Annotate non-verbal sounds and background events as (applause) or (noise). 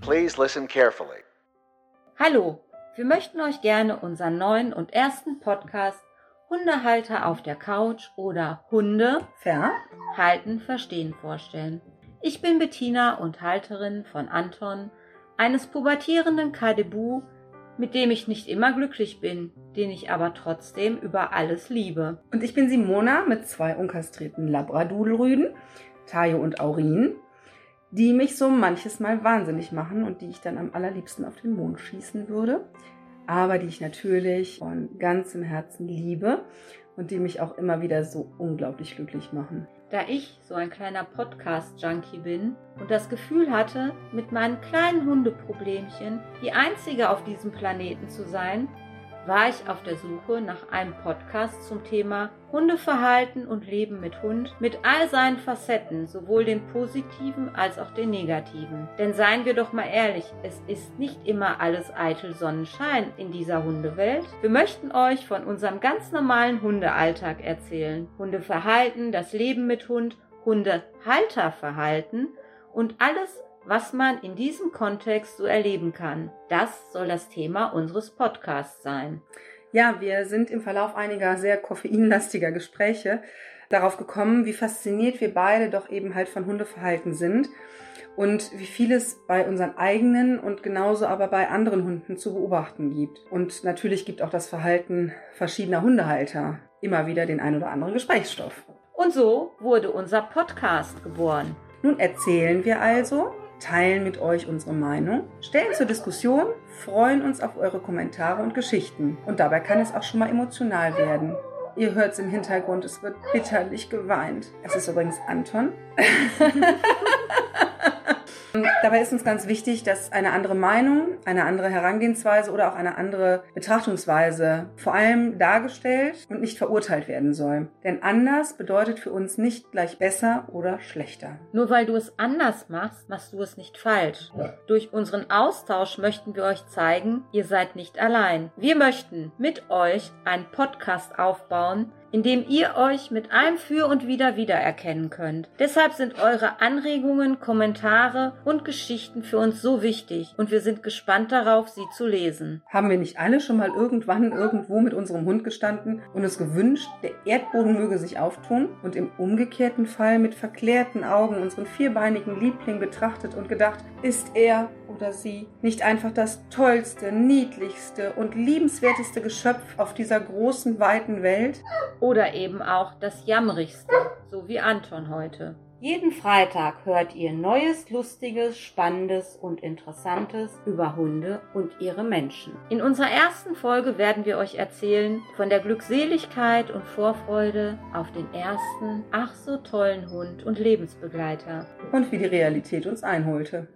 Please listen carefully. Hallo, wir möchten euch gerne unseren neuen und ersten Podcast Hundehalter auf der Couch oder Hunde Ver? halten, verstehen vorstellen. Ich bin Bettina und Halterin von Anton, eines pubertierenden Kadebu, mit dem ich nicht immer glücklich bin, den ich aber trotzdem über alles liebe. Und ich bin Simona mit zwei unkastrierten Labradudelrüden, Tayo und Aurin, die mich so manches Mal wahnsinnig machen und die ich dann am allerliebsten auf den Mond schießen würde, aber die ich natürlich von ganzem Herzen liebe und die mich auch immer wieder so unglaublich glücklich machen. Da ich so ein kleiner Podcast-Junkie bin und das Gefühl hatte, mit meinen kleinen Hundeproblemchen die einzige auf diesem Planeten zu sein, war ich auf der Suche nach einem Podcast zum Thema Hundeverhalten und Leben mit Hund mit all seinen Facetten, sowohl den positiven als auch den negativen. Denn seien wir doch mal ehrlich, es ist nicht immer alles eitel Sonnenschein in dieser Hundewelt. Wir möchten euch von unserem ganz normalen Hundealltag erzählen. Hundeverhalten, das Leben mit Hund, Hundehalterverhalten und alles, was man in diesem Kontext so erleben kann. Das soll das Thema unseres Podcasts sein. Ja, wir sind im Verlauf einiger sehr koffeinlastiger Gespräche darauf gekommen, wie fasziniert wir beide doch eben halt von Hundeverhalten sind und wie viel es bei unseren eigenen und genauso aber bei anderen Hunden zu beobachten gibt. Und natürlich gibt auch das Verhalten verschiedener Hundehalter immer wieder den ein oder anderen Gesprächsstoff. Und so wurde unser Podcast geboren. Nun erzählen wir also, teilen mit euch unsere Meinung, stellen zur Diskussion, freuen uns auf eure Kommentare und Geschichten. Und dabei kann es auch schon mal emotional werden. Ihr hört es im Hintergrund, es wird bitterlich geweint. Es ist übrigens Anton. (laughs) Dabei ist uns ganz wichtig, dass eine andere Meinung, eine andere Herangehensweise oder auch eine andere Betrachtungsweise vor allem dargestellt und nicht verurteilt werden soll. Denn anders bedeutet für uns nicht gleich besser oder schlechter. Nur weil du es anders machst, machst du es nicht falsch. Ja. Durch unseren Austausch möchten wir euch zeigen, ihr seid nicht allein. Wir möchten mit euch einen Podcast aufbauen, in dem ihr euch mit einem Für und Wider wiedererkennen könnt. Deshalb sind eure Anregungen, Kommentare und Geschichten für uns so wichtig und wir sind gespannt darauf, sie zu lesen. Haben wir nicht alle schon mal irgendwann irgendwo mit unserem Hund gestanden und es gewünscht, der Erdboden möge sich auftun und im umgekehrten Fall mit verklärten Augen unseren vierbeinigen Liebling betrachtet und gedacht, ist er oder sie nicht einfach das tollste, niedlichste und liebenswerteste Geschöpf auf dieser großen, weiten Welt? Oder eben auch das Jammrigste, so wie Anton heute. Jeden Freitag hört ihr Neues, Lustiges, Spannendes und Interessantes über Hunde und ihre Menschen. In unserer ersten Folge werden wir euch erzählen von der Glückseligkeit und Vorfreude auf den ersten, ach so tollen Hund und Lebensbegleiter. Und wie die Realität uns einholte.